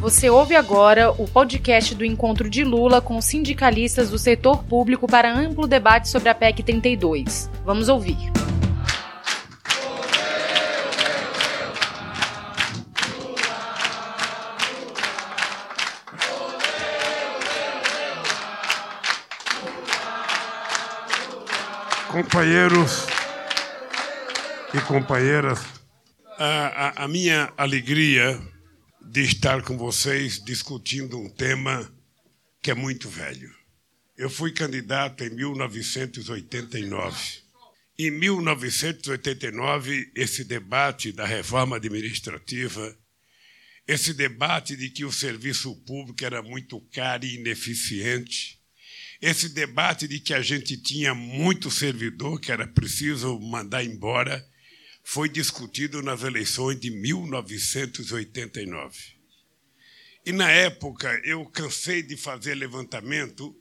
Você ouve agora o podcast do encontro de Lula com sindicalistas do setor público para amplo debate sobre a PEC 32. Vamos ouvir. Companheiros e companheiras, a, a, a minha alegria de estar com vocês discutindo um tema que é muito velho. Eu fui candidato em 1989. Em 1989, esse debate da reforma administrativa, esse debate de que o serviço público era muito caro e ineficiente, esse debate de que a gente tinha muito servidor que era preciso mandar embora, foi discutido nas eleições de 1989. E na época eu cansei de fazer levantamento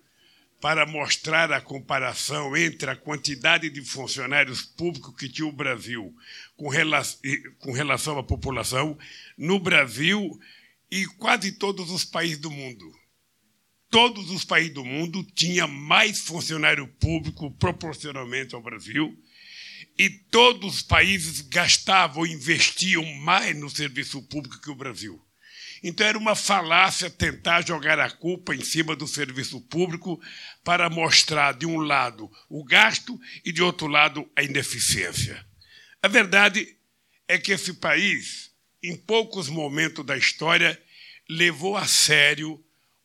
para mostrar a comparação entre a quantidade de funcionários públicos que tinha o Brasil com relação à população no Brasil e quase todos os países do mundo. Todos os países do mundo tinham mais funcionário público proporcionalmente ao Brasil e todos os países gastavam, investiam mais no serviço público que o Brasil. Então era uma falácia tentar jogar a culpa em cima do serviço público para mostrar, de um lado, o gasto e, de outro lado, a ineficiência. A verdade é que esse país, em poucos momentos da história, levou a sério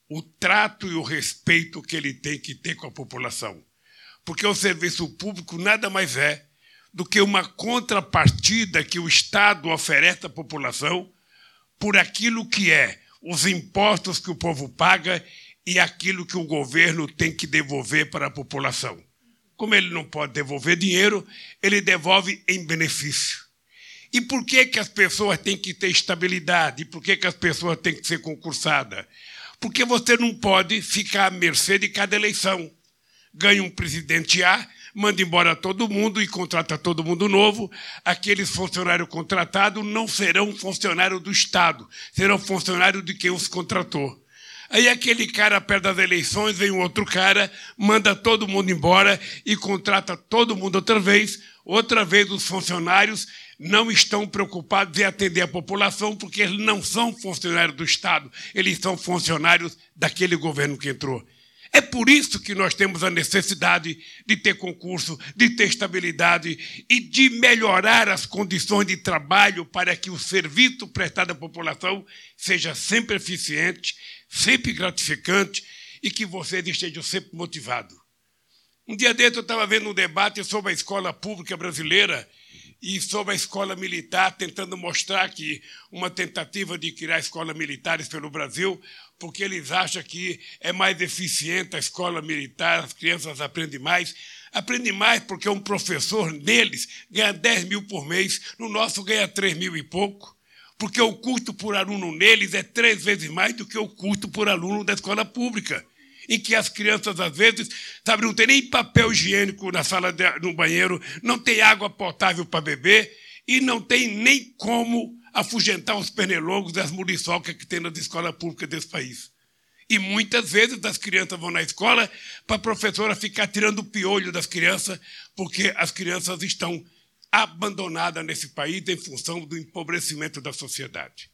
o trato e o respeito que ele tem que ter com a população. Porque o serviço público nada mais é do que uma contrapartida que o Estado oferece à população por aquilo que é os impostos que o povo paga e aquilo que o governo tem que devolver para a população. Como ele não pode devolver dinheiro, ele devolve em benefício. E por que, que as pessoas têm que ter estabilidade? E por que, que as pessoas têm que ser concursadas? Porque você não pode ficar à mercê de cada eleição. Ganha um presidente A, manda embora todo mundo e contrata todo mundo novo. Aqueles funcionários contratados não serão funcionários do Estado, serão funcionários de quem os contratou. Aí aquele cara, perto das eleições, vem um outro cara, manda todo mundo embora e contrata todo mundo outra vez. Outra vez os funcionários não estão preocupados em atender a população, porque eles não são funcionários do Estado, eles são funcionários daquele governo que entrou. É por isso que nós temos a necessidade de ter concurso, de ter estabilidade e de melhorar as condições de trabalho para que o serviço prestado à população seja sempre eficiente, sempre gratificante e que vocês estejam sempre motivados. Um dia dentro eu estava vendo um debate sobre a escola pública brasileira e sobre a escola militar, tentando mostrar que uma tentativa de criar escolas militares pelo Brasil porque eles acham que é mais eficiente a escola militar, as crianças aprendem mais. Aprendem mais porque um professor deles ganha 10 mil por mês, no nosso ganha 3 mil e pouco, porque o custo por aluno neles é três vezes mais do que o custo por aluno da escola pública em que as crianças, às vezes, sabe, não tem nem papel higiênico na sala, de, no banheiro, não tem água potável para beber e não tem nem como afugentar os pernilongos das muriçocas que tem nas escolas públicas desse país. E muitas vezes as crianças vão na escola para a professora ficar tirando o piolho das crianças, porque as crianças estão abandonadas nesse país em função do empobrecimento da sociedade.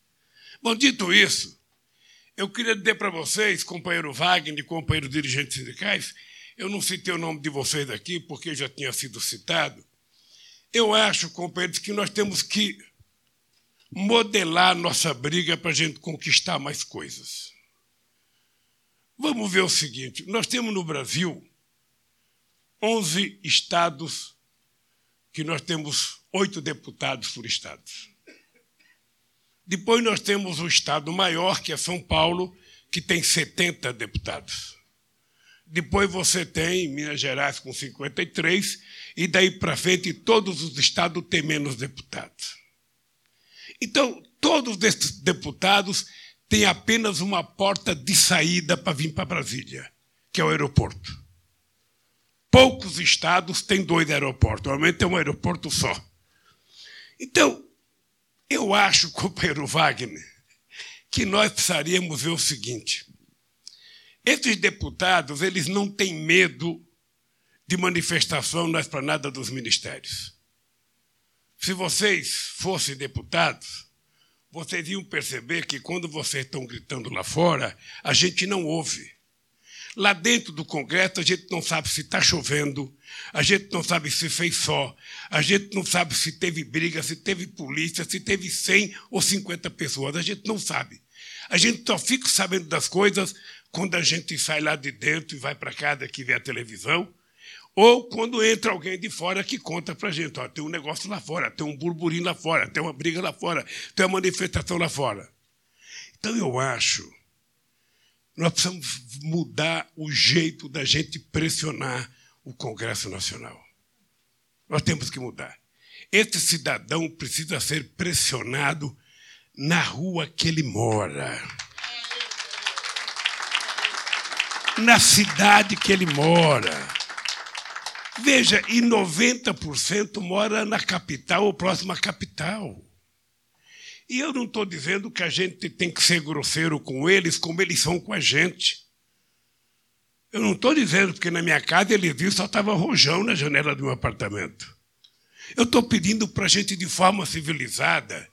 Bom, dito isso, eu queria dizer para vocês, companheiro Wagner e companheiros dirigentes sindicais, eu não citei o nome de vocês aqui porque já tinha sido citado. Eu acho, companheiros, que nós temos que modelar nossa briga para a gente conquistar mais coisas. Vamos ver o seguinte: nós temos no Brasil 11 estados que nós temos oito deputados por estado. Depois nós temos o estado maior, que é São Paulo, que tem 70 deputados. Depois você tem Minas Gerais com 53, e daí para frente todos os estados têm menos deputados. Então, todos esses deputados têm apenas uma porta de saída para vir para Brasília, que é o aeroporto. Poucos estados têm dois aeroportos, normalmente tem um aeroporto só. Então, eu acho, companheiro Wagner, que nós precisaríamos ver o seguinte: esses deputados eles não têm medo de manifestação na esplanada dos ministérios. Se vocês fossem deputados, vocês iam perceber que quando vocês estão gritando lá fora, a gente não ouve. Lá dentro do Congresso, a gente não sabe se está chovendo, a gente não sabe se fez só, a gente não sabe se teve briga, se teve polícia, se teve 100 ou 50 pessoas, a gente não sabe. A gente só fica sabendo das coisas quando a gente sai lá de dentro e vai para casa que vê a televisão, ou quando entra alguém de fora que conta para a gente: ó, tem um negócio lá fora, tem um burburinho lá fora, tem uma briga lá fora, tem uma manifestação lá fora. Então eu acho nós precisamos mudar o jeito da gente pressionar o Congresso Nacional. Nós temos que mudar. Esse cidadão precisa ser pressionado na rua que ele mora. Na cidade que ele mora. Veja, e 90% mora na capital ou próxima à capital. E eu não estou dizendo que a gente tem que ser grosseiro com eles como eles são com a gente. Eu não estou dizendo porque na minha casa eles viram só estava rojão na janela do meu apartamento. Eu estou pedindo para a gente, de forma civilizada,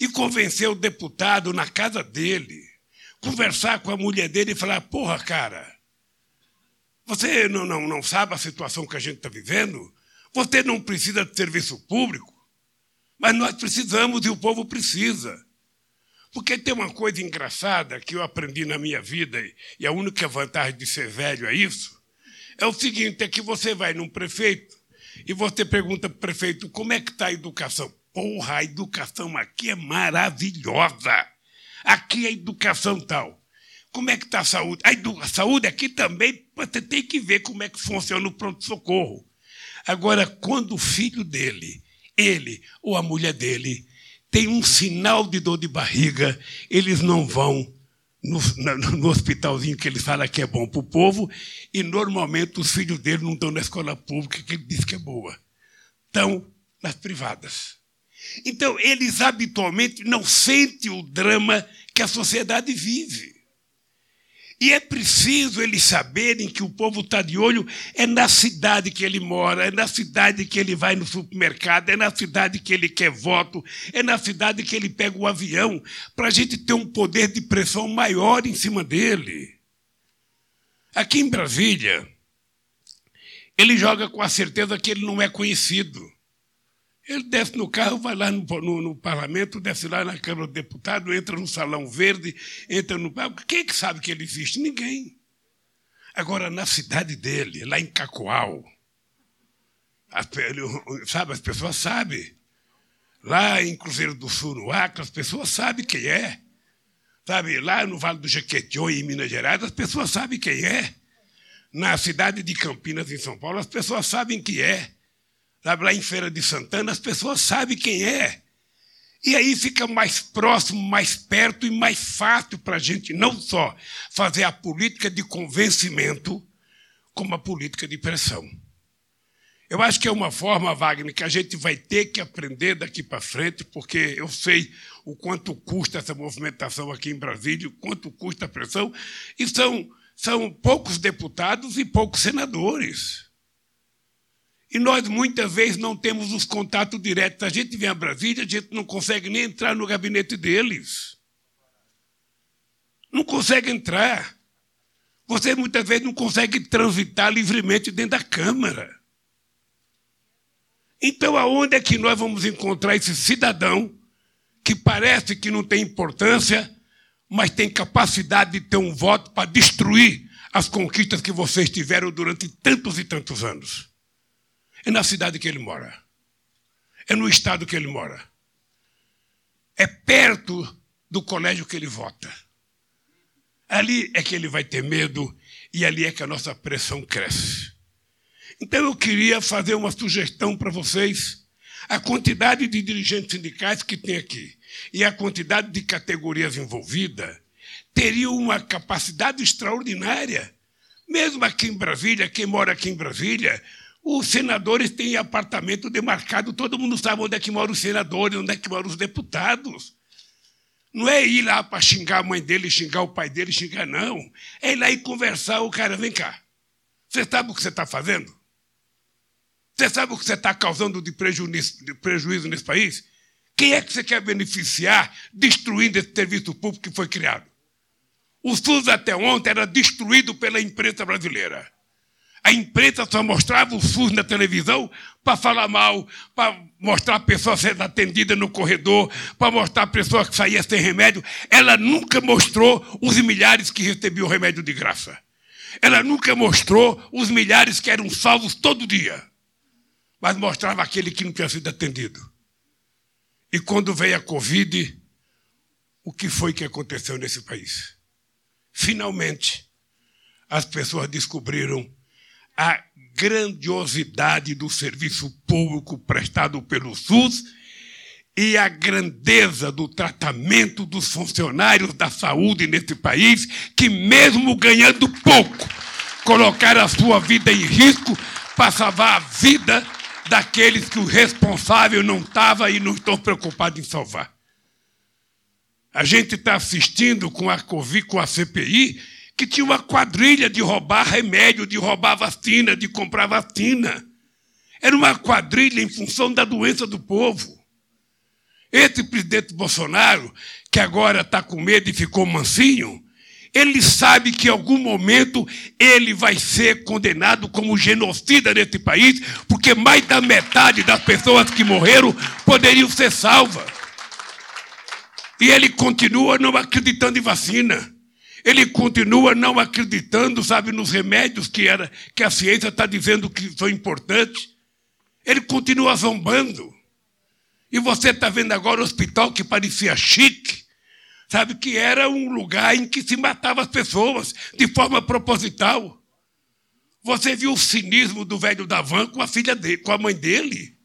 e convencer o deputado na casa dele, conversar com a mulher dele e falar: porra, cara, você não, não, não sabe a situação que a gente está vivendo? Você não precisa de serviço público? Mas nós precisamos e o povo precisa. Porque tem uma coisa engraçada que eu aprendi na minha vida, e a única vantagem de ser velho é isso. É o seguinte: é que você vai num prefeito e você pergunta para o prefeito como é que está a educação. Porra, a educação aqui é maravilhosa. Aqui a educação tal. Como é que está a saúde? A saúde aqui também você tem que ver como é que funciona o pronto-socorro. Agora, quando o filho dele ele ou a mulher dele tem um sinal de dor de barriga, eles não vão no, no hospitalzinho que ele fala que é bom para o povo, e normalmente os filhos dele não estão na escola pública que ele diz que é boa. Estão nas privadas. Então, eles habitualmente não sentem o drama que a sociedade vive. E é preciso eles saberem que o povo está de olho, é na cidade que ele mora, é na cidade que ele vai no supermercado, é na cidade que ele quer voto, é na cidade que ele pega o avião, para a gente ter um poder de pressão maior em cima dele. Aqui em Brasília, ele joga com a certeza que ele não é conhecido. Ele desce no carro, vai lá no, no, no, parlamento, desce lá na Câmara do Deputado, entra no Salão Verde, entra no. Quem é que sabe que ele existe? Ninguém. Agora, na cidade dele, lá em Cacoal, as, sabe, as pessoas sabem. Lá em Cruzeiro do Sul, no Acre, as pessoas sabem quem é. Sabe, lá no Vale do Jequitinhonha, em Minas Gerais, as pessoas sabem quem é. Na cidade de Campinas, em São Paulo, as pessoas sabem quem é lá em Feira de Santana, as pessoas sabem quem é. E aí fica mais próximo, mais perto e mais fácil para a gente não só fazer a política de convencimento, como a política de pressão. Eu acho que é uma forma, Wagner, que a gente vai ter que aprender daqui para frente, porque eu sei o quanto custa essa movimentação aqui em Brasília, o quanto custa a pressão, e são, são poucos deputados e poucos senadores. E nós muitas vezes não temos os contatos diretos. A gente vem a Brasília, a gente não consegue nem entrar no gabinete deles. Não consegue entrar. Você muitas vezes não consegue transitar livremente dentro da Câmara. Então, aonde é que nós vamos encontrar esse cidadão que parece que não tem importância, mas tem capacidade de ter um voto para destruir as conquistas que vocês tiveram durante tantos e tantos anos? É na cidade que ele mora. É no estado que ele mora. É perto do colégio que ele vota. Ali é que ele vai ter medo e ali é que a nossa pressão cresce. Então eu queria fazer uma sugestão para vocês. A quantidade de dirigentes sindicais que tem aqui e a quantidade de categorias envolvidas teriam uma capacidade extraordinária. Mesmo aqui em Brasília, quem mora aqui em Brasília, os senadores têm apartamento demarcado, todo mundo sabe onde é que moram os senadores, onde é que moram os deputados. Não é ir lá para xingar a mãe dele, xingar o pai dele, xingar, não. É ir lá e conversar. O cara, vem cá. Você sabe o que você está fazendo? Você sabe o que você está causando de prejuízo, de prejuízo nesse país? Quem é que você quer beneficiar destruindo esse serviço público que foi criado? O SUS até ontem era destruído pela imprensa brasileira. A imprensa só mostrava o SUS na televisão para falar mal, para mostrar a pessoa sendo atendida no corredor, para mostrar a pessoa que saía sem remédio. Ela nunca mostrou os milhares que recebiam remédio de graça. Ela nunca mostrou os milhares que eram salvos todo dia. Mas mostrava aquele que não tinha sido atendido. E quando veio a Covid, o que foi que aconteceu nesse país? Finalmente, as pessoas descobriram a grandiosidade do serviço público prestado pelo SUS e a grandeza do tratamento dos funcionários da saúde nesse país, que, mesmo ganhando pouco, colocaram a sua vida em risco para salvar a vida daqueles que o responsável não estava e não estão preocupados em salvar. A gente está assistindo com a Covid, com a CPI, que tinha uma quadrilha de roubar remédio, de roubar vacina, de comprar vacina. Era uma quadrilha em função da doença do povo. Esse presidente Bolsonaro, que agora está com medo e ficou mansinho, ele sabe que em algum momento ele vai ser condenado como genocida nesse país, porque mais da metade das pessoas que morreram poderiam ser salvas. E ele continua não acreditando em vacina. Ele continua não acreditando, sabe, nos remédios que, era, que a ciência está dizendo que são importantes. Ele continua zombando. E você está vendo agora o hospital que parecia chique, sabe, que era um lugar em que se matava as pessoas de forma proposital. Você viu o cinismo do velho Davan com a filha dele, com a mãe dele.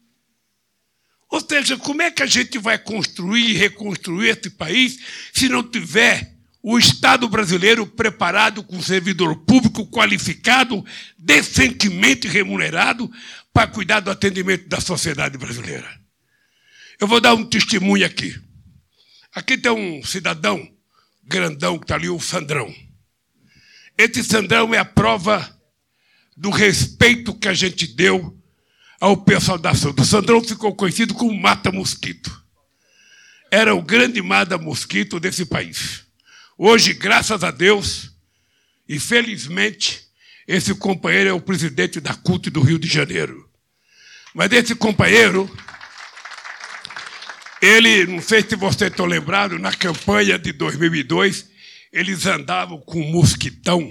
Ou seja, como é que a gente vai construir e reconstruir esse país se não tiver o Estado brasileiro preparado com servidor público qualificado, decentemente remunerado, para cuidar do atendimento da sociedade brasileira. Eu vou dar um testemunho aqui. Aqui tem um cidadão grandão que está ali, o Sandrão. Esse Sandrão é a prova do respeito que a gente deu ao pessoal da saúde. O Sandrão ficou conhecido como Mata Mosquito. Era o grande Mata Mosquito desse país. Hoje, graças a Deus e felizmente, esse companheiro é o presidente da CUT do Rio de Janeiro. Mas esse companheiro, ele, não sei se vocês estão lembrados, na campanha de 2002, eles andavam com um mosquitão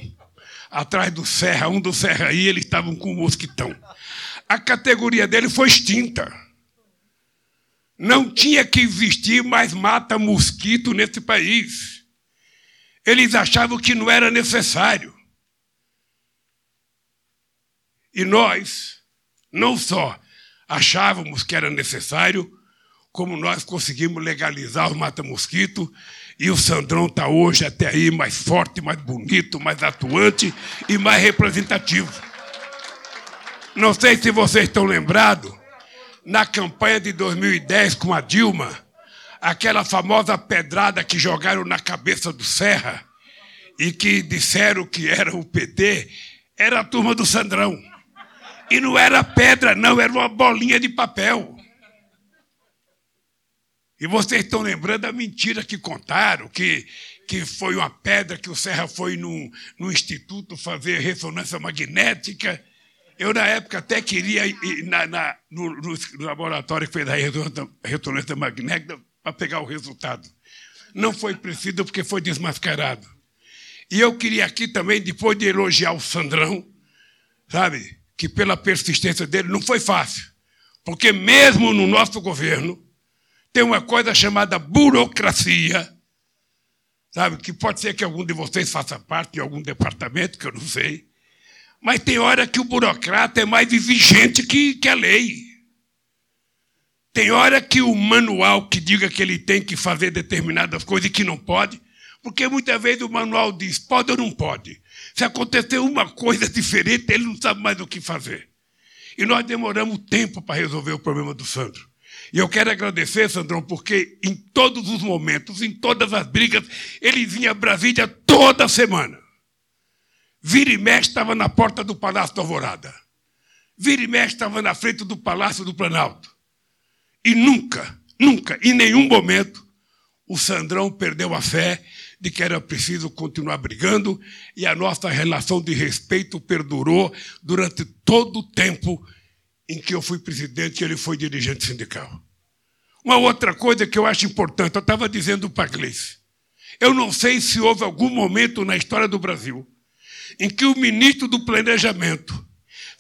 atrás do Serra, um do Serra aí, eles estavam com um mosquitão. A categoria dele foi extinta. Não tinha que existir mais mata-mosquito nesse país. Eles achavam que não era necessário. E nós não só achávamos que era necessário, como nós conseguimos legalizar o mata-mosquito, e o Sandrão está hoje até aí mais forte, mais bonito, mais atuante e mais representativo. Não sei se vocês estão lembrados, na campanha de 2010 com a Dilma, aquela famosa pedrada que jogaram na cabeça do Serra e que disseram que era o PT, era a turma do Sandrão. E não era pedra, não, era uma bolinha de papel. E vocês estão lembrando a mentira que contaram, que, que foi uma pedra que o Serra foi no, no instituto fazer ressonância magnética. Eu, na época, até queria ir na, na, no, no, laboratório que fez a ressonância magnética para pegar o resultado. Não foi preciso porque foi desmascarado. E eu queria aqui também, depois de elogiar o Sandrão, sabe, que pela persistência dele não foi fácil. Porque mesmo no nosso governo, tem uma coisa chamada burocracia, sabe, que pode ser que algum de vocês faça parte de algum departamento, que eu não sei. Mas tem hora que o burocrata é mais exigente que, que a lei. Tem hora que o manual que diga que ele tem que fazer determinadas coisas e que não pode, porque muitas vezes o manual diz pode ou não pode. Se acontecer uma coisa diferente, ele não sabe mais o que fazer. E nós demoramos tempo para resolver o problema do Sandro. E eu quero agradecer, Sandrão, porque em todos os momentos, em todas as brigas, ele vinha a Brasília toda semana. Vira e mexe estava na porta do Palácio da Alvorada. Vira e mexe estava na frente do Palácio do Planalto. E nunca, nunca, em nenhum momento, o Sandrão perdeu a fé de que era preciso continuar brigando e a nossa relação de respeito perdurou durante todo o tempo em que eu fui presidente e ele foi dirigente sindical. Uma outra coisa que eu acho importante, eu estava dizendo para a Gleice, eu não sei se houve algum momento na história do Brasil em que o ministro do Planejamento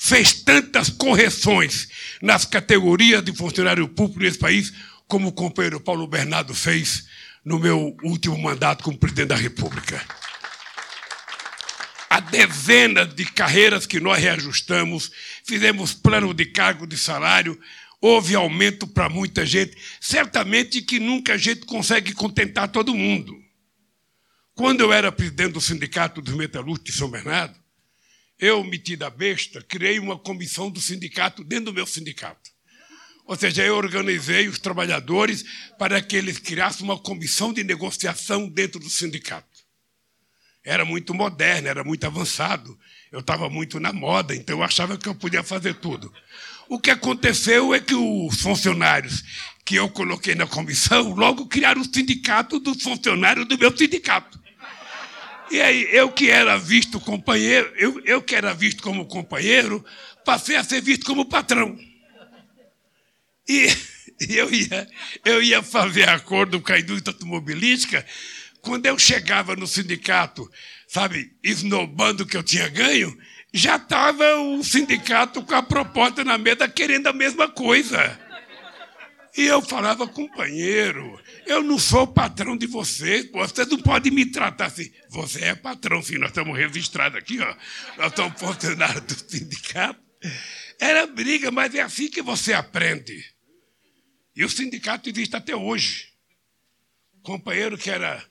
fez tantas correções nas categorias de funcionário público nesse país como o companheiro Paulo Bernardo fez no meu último mandato como presidente da República. Há dezenas de carreiras que nós reajustamos, fizemos plano de cargo de salário, houve aumento para muita gente. Certamente que nunca a gente consegue contentar todo mundo. Quando eu era presidente do Sindicato dos Metalúrgicos de São Bernardo, eu, metida besta, criei uma comissão do sindicato dentro do meu sindicato. Ou seja, eu organizei os trabalhadores para que eles criassem uma comissão de negociação dentro do sindicato. Era muito moderno, era muito avançado. Eu estava muito na moda, então eu achava que eu podia fazer tudo. O que aconteceu é que os funcionários que eu coloquei na comissão logo criaram o sindicato dos funcionários do meu sindicato. E aí, eu que era visto companheiro, eu, eu que era visto como companheiro, passei a ser visto como patrão. E eu ia, eu ia fazer acordo com a indústria automobilística. Quando eu chegava no sindicato, sabe, esnobando que eu tinha ganho, já estava o sindicato com a proposta na mesa querendo a mesma coisa. E eu falava, companheiro, eu não sou patrão de vocês, você não pode me tratar assim. Você é patrão, sim, nós estamos registrados aqui, ó. Nós estamos funcionários do sindicato. Era briga, mas é assim que você aprende. E o sindicato existe até hoje. Companheiro que era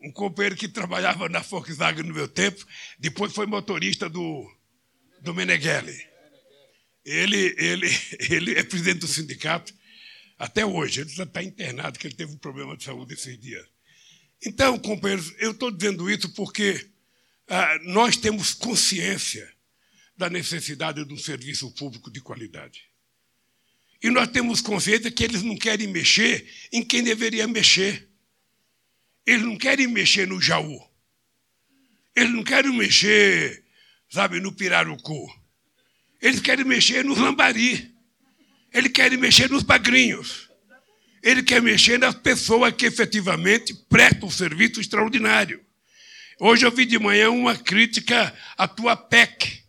um companheiro que trabalhava na Volkswagen no meu tempo, depois foi motorista do, do Meneghelli. Ele, ele, ele é presidente do sindicato até hoje. Ele está internado, que ele teve um problema de saúde esses dias. Então, companheiros, eu estou dizendo isso porque ah, nós temos consciência da necessidade de um serviço público de qualidade. E nós temos consciência que eles não querem mexer em quem deveria mexer. Eles não querem mexer no Jaú. Eles não querem mexer, sabe, no Pirarucu. Eles querem mexer nos lambari. Eles querem mexer nos bagrinhos. Ele quer mexer nas pessoas que efetivamente prestam um serviço extraordinário. Hoje eu vi de manhã uma crítica à tua PEC,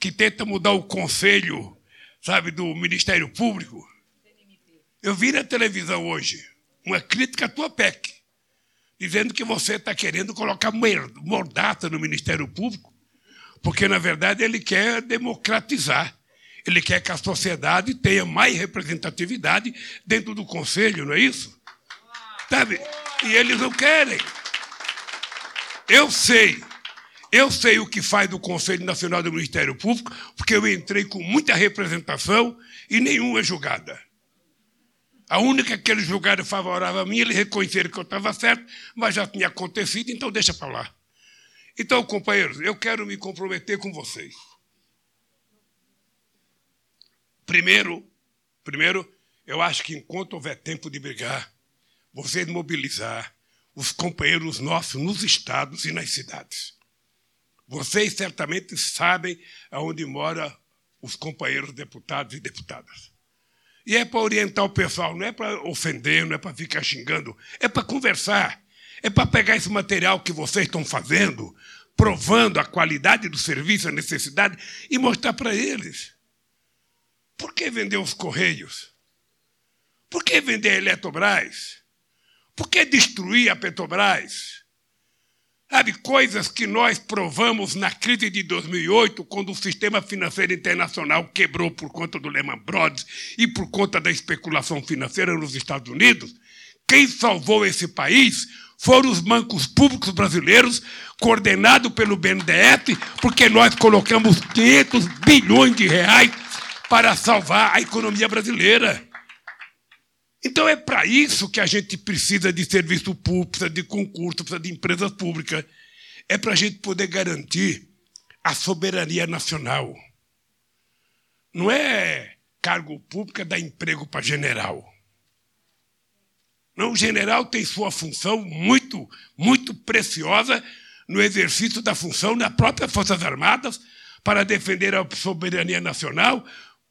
que tenta mudar o conselho sabe, do Ministério Público. Eu vi na televisão hoje uma crítica à tua PEC, dizendo que você está querendo colocar mordaça no Ministério Público, porque, na verdade, ele quer democratizar. Ele quer que a sociedade tenha mais representatividade dentro do Conselho, não é isso? Sabe? E eles não querem. Eu sei eu sei o que faz do Conselho Nacional do Ministério Público, porque eu entrei com muita representação e nenhuma julgada. A única que eles julgaram favorável a mim, eles reconheceram que eu estava certo, mas já tinha acontecido, então deixa para lá. Então, companheiros, eu quero me comprometer com vocês. Primeiro, primeiro, eu acho que enquanto houver tempo de brigar, vocês mobilizar os companheiros nossos nos estados e nas cidades. Vocês certamente sabem aonde moram os companheiros deputados e deputadas. E é para orientar o pessoal, não é para ofender, não é para ficar xingando, é para conversar. É para pegar esse material que vocês estão fazendo, provando a qualidade do serviço, a necessidade, e mostrar para eles. Por que vender os Correios? Por que vender a Eletrobras? Por que destruir a Petrobras? Sabe, coisas que nós provamos na crise de 2008, quando o sistema financeiro internacional quebrou por conta do Lehman Brothers e por conta da especulação financeira nos Estados Unidos. Quem salvou esse país foram os bancos públicos brasileiros, coordenados pelo BNDES, porque nós colocamos 500 bilhões de reais para salvar a economia brasileira. Então é para isso que a gente precisa de serviço público, precisa de concurso, precisa de empresas públicas. É para a gente poder garantir a soberania nacional. Não é cargo público é dar emprego para general. Não, o general tem sua função muito, muito preciosa no exercício da função nas próprias Forças Armadas para defender a soberania nacional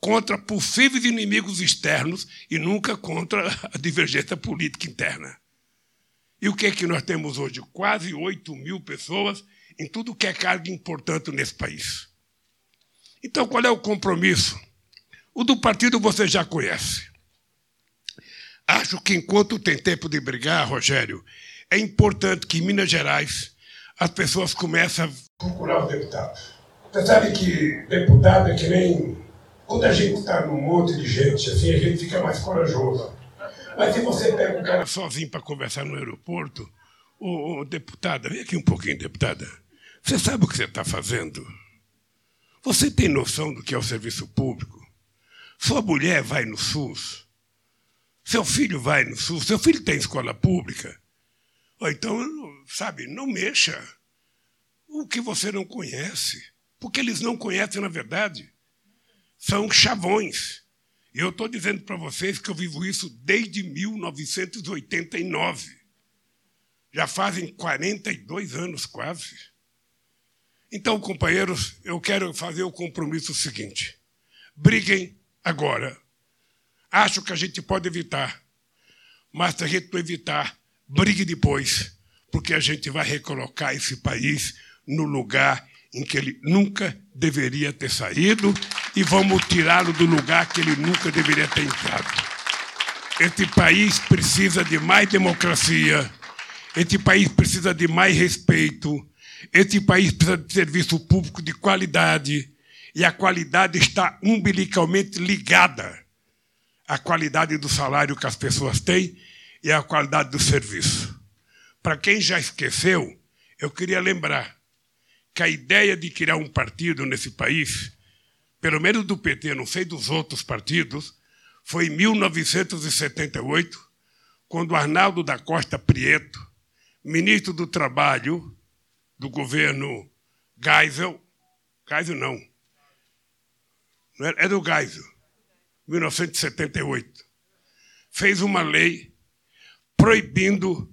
contra possíveis inimigos externos e nunca contra a divergência política interna. E o que é que nós temos hoje? Quase 8 mil pessoas em tudo que é cargo importante nesse país. Então, qual é o compromisso? O do partido você já conhece. Acho que enquanto tem tempo de brigar, Rogério, é importante que em Minas Gerais as pessoas comecem a procurar os deputados. Você sabe que deputado é que nem quando a gente está num monte de gente, assim, a gente fica mais corajoso. Mas se você pega um cara sozinho para conversar no aeroporto, ô, ô, deputada, vem aqui um pouquinho, deputada. Você sabe o que você está fazendo? Você tem noção do que é o serviço público? Sua mulher vai no SUS. Seu filho vai no SUS, seu filho tem escola pública. Ou então, sabe, não mexa o que você não conhece. Porque eles não conhecem, na verdade. São chavões. E eu estou dizendo para vocês que eu vivo isso desde 1989. Já fazem 42 anos quase. Então, companheiros, eu quero fazer o compromisso seguinte: briguem agora Acho que a gente pode evitar. Mas se a gente não evitar, brigue depois, porque a gente vai recolocar esse país no lugar em que ele nunca deveria ter saído e vamos tirá-lo do lugar que ele nunca deveria ter entrado. Este país precisa de mais democracia, este país precisa de mais respeito, este país precisa de serviço público de qualidade, e a qualidade está umbilicalmente ligada a qualidade do salário que as pessoas têm e a qualidade do serviço. Para quem já esqueceu, eu queria lembrar que a ideia de criar um partido nesse país, pelo menos do PT, não sei dos outros partidos, foi em 1978, quando Arnaldo da Costa Prieto, ministro do Trabalho do governo Geisel, Geisel não, é do Geisel, 1978, fez uma lei proibindo,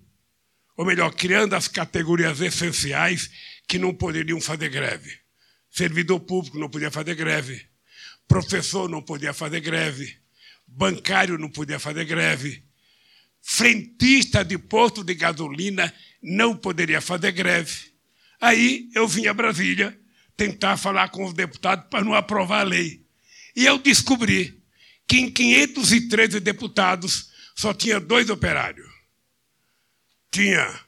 ou melhor, criando as categorias essenciais que não poderiam fazer greve. Servidor público não podia fazer greve, professor não podia fazer greve, bancário não podia fazer greve, frentista de posto de gasolina não poderia fazer greve. Aí eu vim a Brasília tentar falar com os deputados para não aprovar a lei. E eu descobri que em 513 deputados só tinha dois operários. Tinha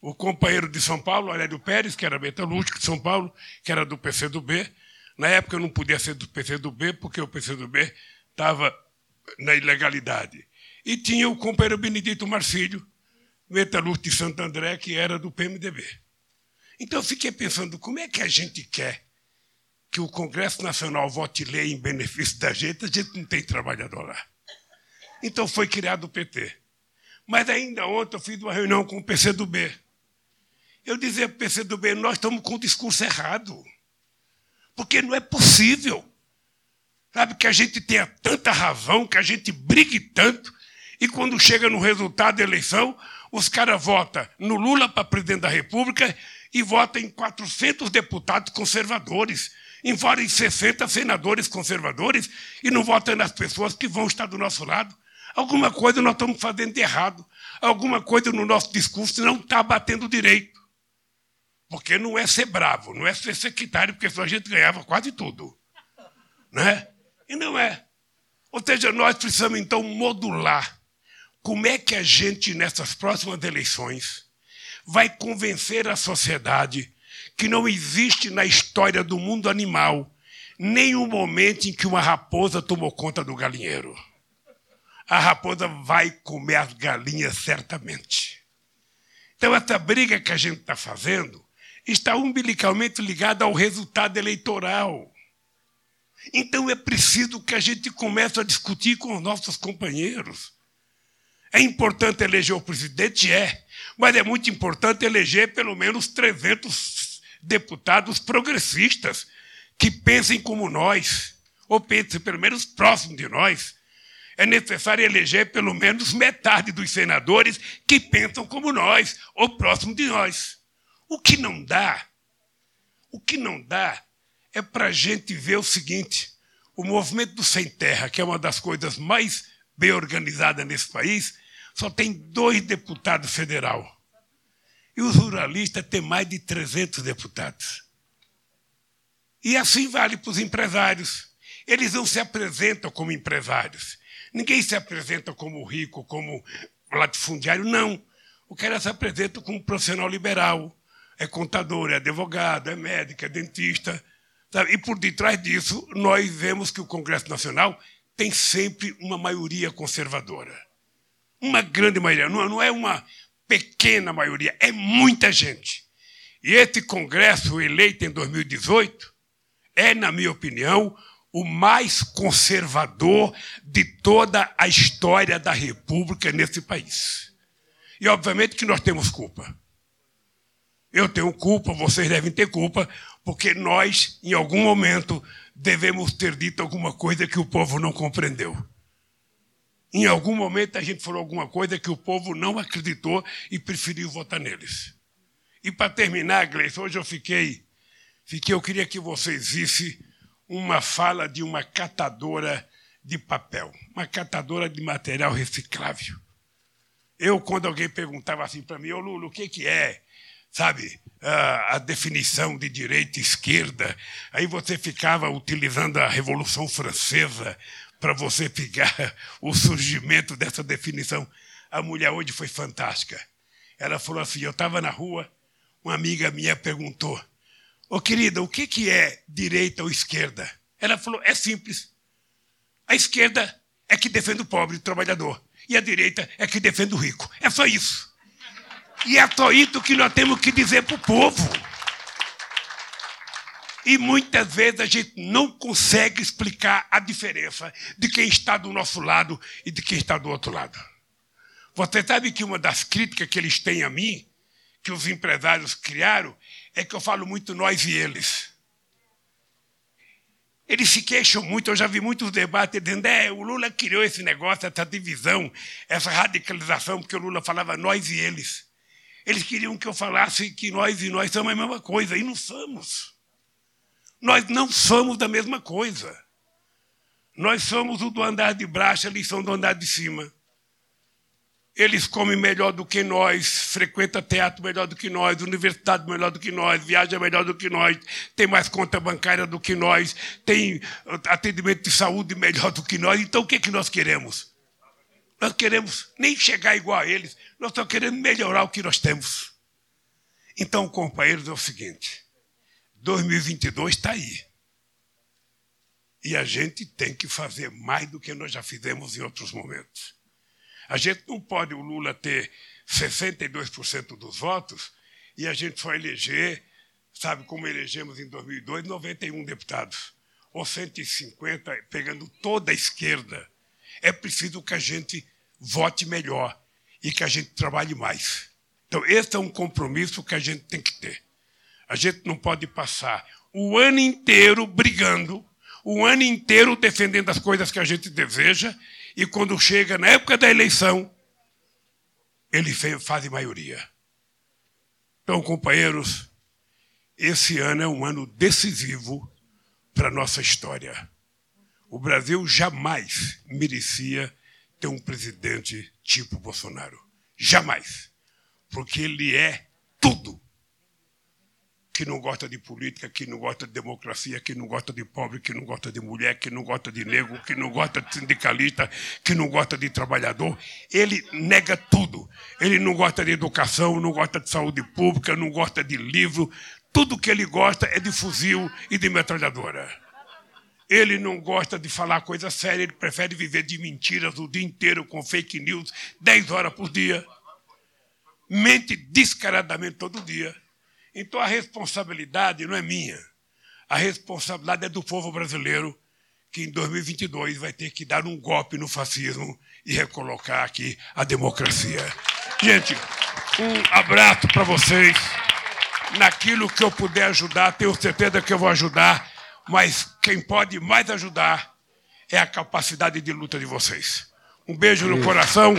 o companheiro de São Paulo, Aurélio Pérez, que era metalúrgico de São Paulo, que era do PCdoB. Na época eu não podia ser do PCdoB, porque o PCdoB estava na ilegalidade. E tinha o companheiro Benedito Marcílio, metalúrgico de Santo André, que era do PMDB. Então eu fiquei pensando, como é que a gente quer que o Congresso Nacional vote lei em benefício da gente, a gente não tem trabalhador lá. Então foi criado o PT. Mas ainda ontem eu fiz uma reunião com o PCdoB. Eu dizia para o PCdoB, nós estamos com o discurso errado. Porque não é possível. Sabe, que a gente tenha tanta razão, que a gente brigue tanto, e quando chega no resultado da eleição, os caras votam no Lula para presidente da República e votam em 400 deputados conservadores embora em 60 senadores conservadores, e não votando nas pessoas que vão estar do nosso lado. Alguma coisa nós estamos fazendo de errado. Alguma coisa no nosso discurso não está batendo direito. Porque não é ser bravo, não é ser secretário, porque senão a gente ganhava quase tudo. Né? E não é. Ou seja, nós precisamos então modular como é que a gente, nessas próximas eleições, vai convencer a sociedade que não existe na história do mundo animal nenhum momento em que uma raposa tomou conta do galinheiro. A raposa vai comer as galinhas certamente. Então, essa briga que a gente está fazendo está umbilicalmente ligada ao resultado eleitoral. Então, é preciso que a gente comece a discutir com os nossos companheiros. É importante eleger o presidente? É. Mas é muito importante eleger pelo menos 300 deputados progressistas que pensem como nós, ou pensem pelo menos próximo de nós. É necessário eleger pelo menos metade dos senadores que pensam como nós, ou próximo de nós. O que não dá, o que não dá é para a gente ver o seguinte: o movimento do Sem Terra, que é uma das coisas mais bem organizadas nesse país, só tem dois deputados federal. E os ruralistas têm mais de 300 deputados. E assim vale para os empresários. Eles não se apresentam como empresários. Ninguém se apresenta como rico, como latifundiário, não. O cara se apresenta como profissional liberal. É contador, é advogado, é médico, é dentista. Sabe? E por detrás disso, nós vemos que o Congresso Nacional tem sempre uma maioria conservadora. Uma grande maioria. Não é uma pequena maioria, é muita gente. E esse Congresso eleito em 2018 é, na minha opinião, o mais conservador de toda a história da República nesse país. E, obviamente, que nós temos culpa. Eu tenho culpa, vocês devem ter culpa, porque nós, em algum momento, devemos ter dito alguma coisa que o povo não compreendeu. Em algum momento a gente falou alguma coisa que o povo não acreditou e preferiu votar neles. E para terminar, Gleice, hoje eu fiquei, fiquei, eu queria que vocês vissem uma fala de uma catadora de papel, uma catadora de material reciclável. Eu, quando alguém perguntava assim para mim, ô Lula, o que, que é? Sabe, a, definição de direita e esquerda. Aí você ficava utilizando a Revolução Francesa para você pegar o surgimento dessa definição. A mulher hoje foi fantástica. Ela falou assim: eu estava na rua, uma amiga minha perguntou: Ô oh, querida, o que, que é direita ou esquerda? Ela falou: é simples. A esquerda é que defende o pobre, o trabalhador. E a direita é que defende o rico. É só isso. E é só isso que nós temos que dizer para o povo. E muitas vezes a gente não consegue explicar a diferença de quem está do nosso lado e de quem está do outro lado. Você sabe que uma das críticas que eles têm a mim, que os empresários criaram, é que eu falo muito nós e eles. Eles se queixam muito, eu já vi muitos debates dizendo, é, o Lula criou esse negócio, essa divisão, essa radicalização, porque o Lula falava nós e eles. Eles queriam que eu falasse que nós e nós somos a mesma coisa, e não somos. Nós não somos da mesma coisa. Nós somos o do andar de baixo, eles são do andar de cima. Eles comem melhor do que nós, frequentam teatro melhor do que nós, universidade melhor do que nós, viaja melhor do que nós, tem mais conta bancária do que nós, tem atendimento de saúde melhor do que nós. Então o que, é que nós queremos? Nós queremos nem chegar igual a eles, nós só queremos melhorar o que nós temos. Então, companheiros, é o seguinte: 2022 está aí. E a gente tem que fazer mais do que nós já fizemos em outros momentos. A gente não pode o Lula ter 62% dos votos e a gente só eleger, sabe como elegemos em 2002, 91 deputados. Ou 150, pegando toda a esquerda. É preciso que a gente vote melhor e que a gente trabalhe mais. Então, esse é um compromisso que a gente tem que ter. A gente não pode passar o ano inteiro brigando, o ano inteiro defendendo as coisas que a gente deseja, e quando chega na época da eleição, ele faz maioria. Então, companheiros, esse ano é um ano decisivo para a nossa história. O Brasil jamais merecia ter um presidente tipo Bolsonaro. Jamais. Porque ele é tudo que não gosta de política, que não gosta de democracia, que não gosta de pobre, que não gosta de mulher, que não gosta de negro, que não gosta de sindicalista, que não gosta de trabalhador. Ele nega tudo. Ele não gosta de educação, não gosta de saúde pública, não gosta de livro. Tudo que ele gosta é de fuzil e de metralhadora. Ele não gosta de falar coisa séria, ele prefere viver de mentiras o dia inteiro com fake news, 10 horas por dia. Mente descaradamente todo dia. Então a responsabilidade não é minha. A responsabilidade é do povo brasileiro, que em 2022 vai ter que dar um golpe no fascismo e recolocar aqui a democracia. Gente, um abraço para vocês. Naquilo que eu puder ajudar, tenho certeza que eu vou ajudar, mas quem pode mais ajudar é a capacidade de luta de vocês. Um beijo no coração.